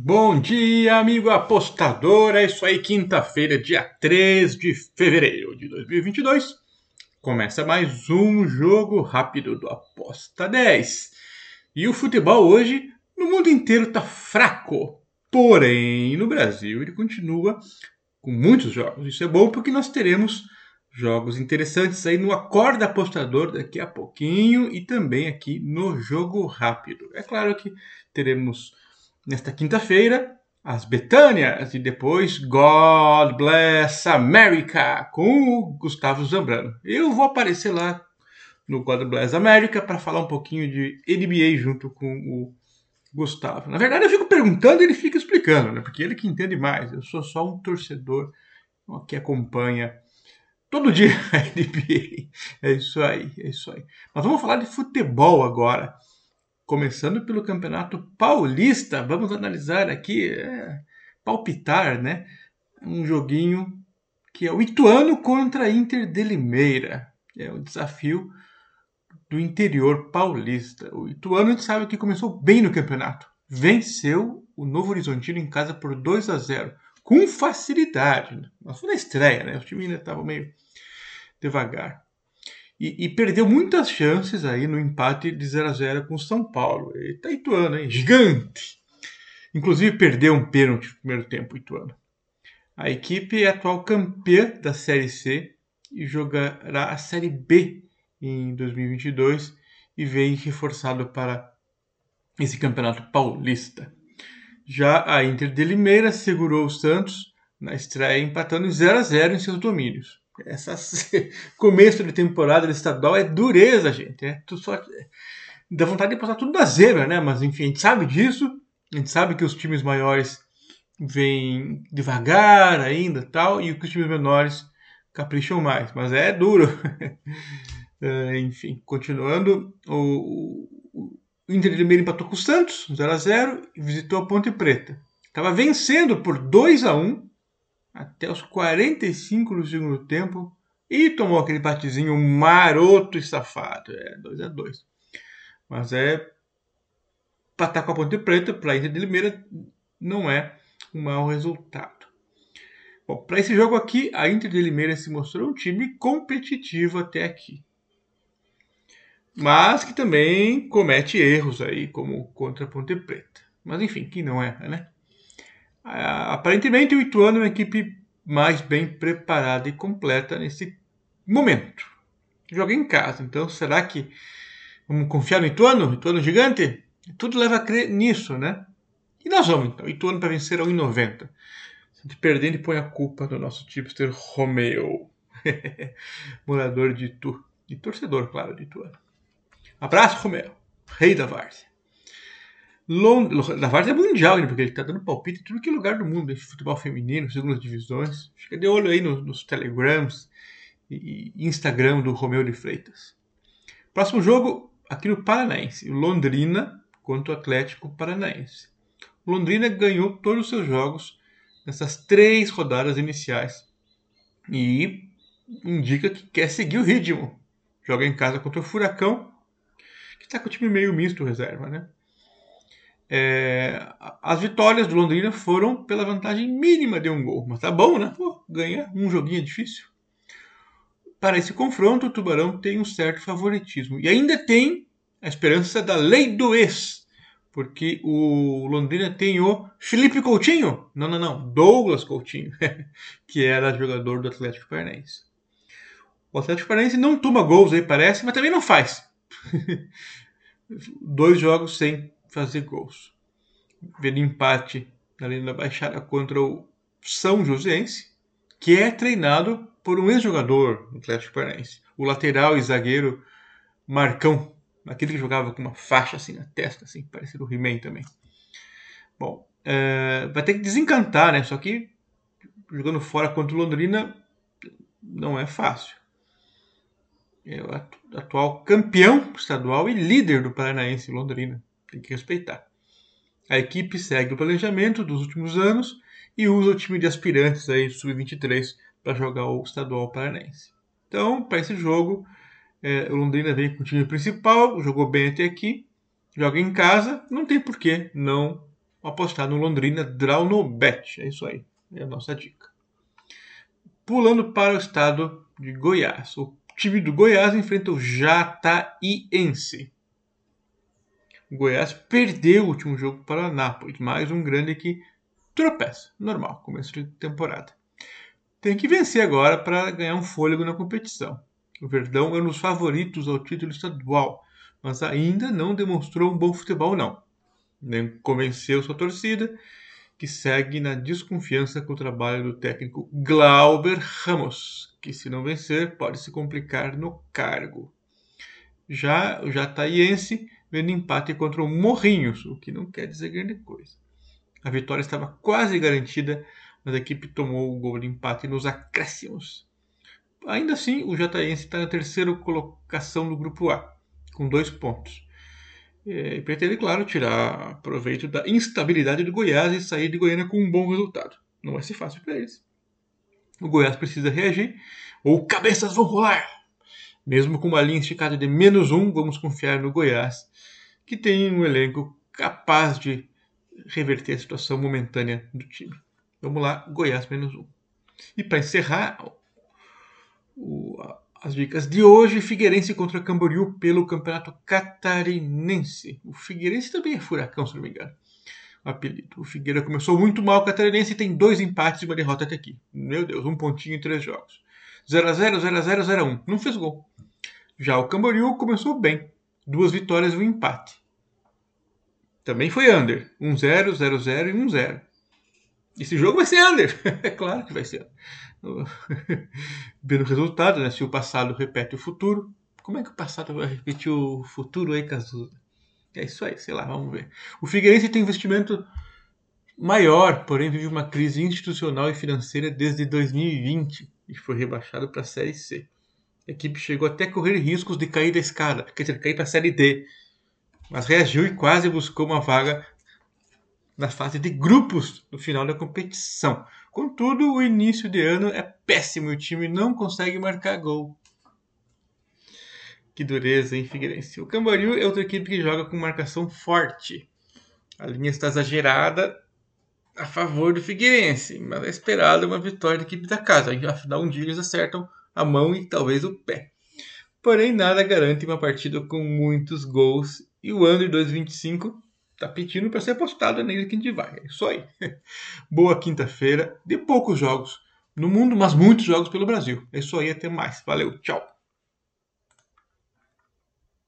Bom dia, amigo apostador. É isso aí, quinta-feira, dia 3 de fevereiro de 2022. Começa mais um jogo rápido do Aposta 10. E o futebol hoje no mundo inteiro tá fraco. Porém, no Brasil ele continua com muitos jogos. Isso é bom porque nós teremos jogos interessantes aí no Acorda Apostador daqui a pouquinho e também aqui no Jogo Rápido. É claro que teremos nesta quinta-feira as Betânias e depois God Bless America com o Gustavo Zambrano. Eu vou aparecer lá no God Bless America para falar um pouquinho de NBA junto com o Gustavo. Na verdade, eu fico perguntando e ele fica explicando, né? Porque ele que entende mais. Eu sou só um torcedor que acompanha todo dia a NBA. É isso aí, é isso aí. Mas vamos falar de futebol agora. Começando pelo Campeonato Paulista, vamos analisar aqui, é, palpitar, né? Um joguinho que é o Ituano contra a Inter de Limeira. É o desafio do interior paulista. O Ituano, a gente sabe que começou bem no campeonato. Venceu o Novo Horizontino em casa por 2 a 0 com facilidade. Mas foi na estreia, né? O time ainda estava meio devagar. E, e, perdeu muitas chances aí no empate de 0 a 0 com o São Paulo. Eita, Ituano, hein? Gigante! Inclusive perdeu um pênalti no primeiro tempo, Ituano. A equipe é atual campeã da Série C e jogará a Série B em 2022 e vem reforçado para esse campeonato paulista. Já a Inter de Limeira segurou o Santos na estreia empatando em 0 a 0 em seus domínios. Essa começo de temporada estadual é dureza, gente. É tudo só dá vontade de passar tudo na zebra, né? Mas enfim, a gente sabe disso. A gente sabe que os times maiores vêm devagar ainda, tal, e que os times menores capricham mais. Mas é duro. É, enfim, continuando, o, o Inter de Limeira empatou com o Santos, 0 a 0 e visitou a Ponte Preta. Estava vencendo por 2 a 1 até os 45 do segundo tempo e tomou aquele batezinho maroto e safado. É 2 a 2 Mas é para estar com a Ponte Preta, para a Inter de Limeira, não é um mau resultado. Bom, para esse jogo aqui, a Inter de Limeira se mostrou um time competitivo até aqui mas que também comete erros aí, como contra a Ponte Preta. Mas enfim, que não é, né? Aparentemente o Ituano é uma equipe mais bem preparada e completa nesse momento. Joga em casa, então será que vamos confiar no Ituano? Ituano gigante? Tudo leva a crer nisso, né? E nós vamos então. Ituano para vencer a 1,90. Se a gente perder, ele põe a culpa no nosso tipster Romeo. Morador de Itu. E torcedor, claro, de Ituano. Abraço, Romero. Rei da Várzea. Lond... Da Várzea é mundial, né? porque ele está dando palpite em tudo que é lugar do mundo. Futebol feminino, segundas divisões. Fica de olho aí nos, nos telegrams e Instagram do Romeu de Freitas. Próximo jogo aqui no Paranaense. Londrina contra o Atlético Paranaense. Londrina ganhou todos os seus jogos nessas três rodadas iniciais. E indica que quer seguir o ritmo. Joga em casa contra o Furacão que está com o time meio misto reserva, né? É, as vitórias do Londrina foram pela vantagem mínima de um gol, mas tá bom, né? Pô, ganha um joguinho é difícil. Para esse confronto, o Tubarão tem um certo favoritismo e ainda tem a esperança da lei do ex, porque o Londrina tem o Felipe Coutinho, não, não, não, Douglas Coutinho, que era jogador do Atlético Paranaense. O Atlético Paranaense não toma gols aí, parece, mas também não faz. Dois jogos sem fazer gols. Vendo empate na Baixada contra o São Joséense, que é treinado por um ex-jogador do Atlético Paranaense. O lateral e zagueiro Marcão, aquele que jogava com uma faixa assim na testa, assim, parecido o He-Man também. Bom, é, vai ter que desencantar, né? Só que jogando fora contra o Londrina não é fácil é o atual campeão estadual e líder do Paranaense Londrina. Tem que respeitar. A equipe segue o planejamento dos últimos anos e usa o time de aspirantes aí sub-23 para jogar o estadual paranaense. Então, para esse jogo, é, o Londrina vem com o time principal, jogou bem até aqui, joga em casa, não tem por que não apostar no Londrina Draw no Bet. É isso aí, é a nossa dica. Pulando para o estado de Goiás. O time do Goiás enfrenta o Jataiense. O Goiás perdeu o último jogo para o Anápolis, mais um grande que tropeça. Normal, começo de temporada. Tem que vencer agora para ganhar um fôlego na competição. O Verdão é um dos favoritos ao título estadual, mas ainda não demonstrou um bom futebol, não. Nem convenceu sua torcida, que segue na desconfiança com o trabalho do técnico Glauber Ramos, que se não vencer pode se complicar no cargo. Já o Jataiense vendo empate contra o Morrinhos, o que não quer dizer grande coisa. A vitória estava quase garantida, mas a equipe tomou o gol de empate nos acréscimos. Ainda assim, o Jataiense está na terceira colocação do grupo A, com dois pontos. E pretende, claro, tirar proveito da instabilidade do Goiás e sair de Goiânia com um bom resultado. Não vai ser fácil para eles. O Goiás precisa reagir, ou cabeças vão rolar! Mesmo com uma linha esticada de menos um, vamos confiar no Goiás, que tem um elenco capaz de reverter a situação momentânea do time. Vamos lá, Goiás menos um. E para encerrar o, as dicas de hoje, Figueirense contra Camboriú pelo Campeonato Catarinense. O Figueirense também é furacão, se não me engano. O apelido. O Figueira começou muito mal o Catarinense e tem dois empates e uma derrota até aqui. Meu Deus, um pontinho em três jogos. 0x0, 0x0, 0x1. Não fez gol. Já o Camboriú começou bem. Duas vitórias e um empate. Também foi under. 1-0, 0-0 e 1-0. Esse jogo vai ser under. é claro que vai ser. Vendo o resultado, né? Se o passado repete o futuro. Como é que o passado vai repetir o futuro aí, Cazuza? É isso aí, sei lá, vamos ver. O Figueirense tem investimento maior, porém vive uma crise institucional e financeira desde 2020 e foi rebaixado para a Série C. A equipe chegou até a correr riscos de cair da escada, quer dizer, cair para a Série D, mas reagiu e quase buscou uma vaga na fase de grupos no final da competição. Contudo, o início de ano é péssimo e o time não consegue marcar gol. Que dureza, hein, Figueirense? O Camboriú é outra equipe que joga com marcação forte. A linha está exagerada a favor do Figueirense, mas é esperada uma vitória da equipe da casa. Afinal, um dia eles acertam a mão e talvez o pé. Porém, nada garante uma partida com muitos gols e o Under 225 tá pedindo para ser apostado nele que a gente vai. É isso aí. Boa quinta-feira, de poucos jogos no mundo, mas muitos jogos pelo Brasil. É isso aí, até mais. Valeu, tchau.